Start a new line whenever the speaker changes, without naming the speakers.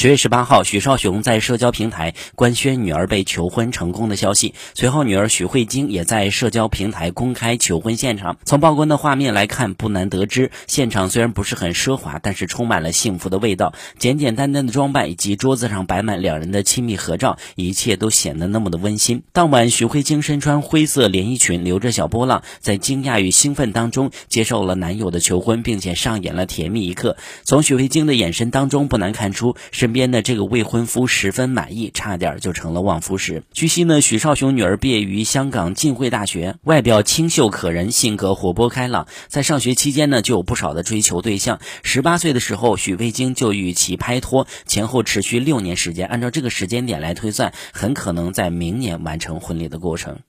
十月十八号，许绍雄在社交平台官宣女儿被求婚成功的消息。随后，女儿许慧晶也在社交平台公开求婚现场。从曝光的画面来看，不难得知，现场虽然不是很奢华，但是充满了幸福的味道。简简单单的装扮以及桌子上摆满两人的亲密合照，一切都显得那么的温馨。当晚，许慧晶身穿灰色连衣裙，留着小波浪，在惊讶与兴奋当中接受了男友的求婚，并且上演了甜蜜一刻。从许慧晶的眼神当中，不难看出是。身边的这个未婚夫十分满意，差点就成了望夫石。据悉呢，许绍雄女儿毕业于香港浸会大学，外表清秀可人，性格活泼开朗。在上学期间呢，就有不少的追求对象。十八岁的时候，许慧晶就与其拍拖，前后持续六年时间。按照这个时间点来推算，很可能在明年完成婚礼的过程。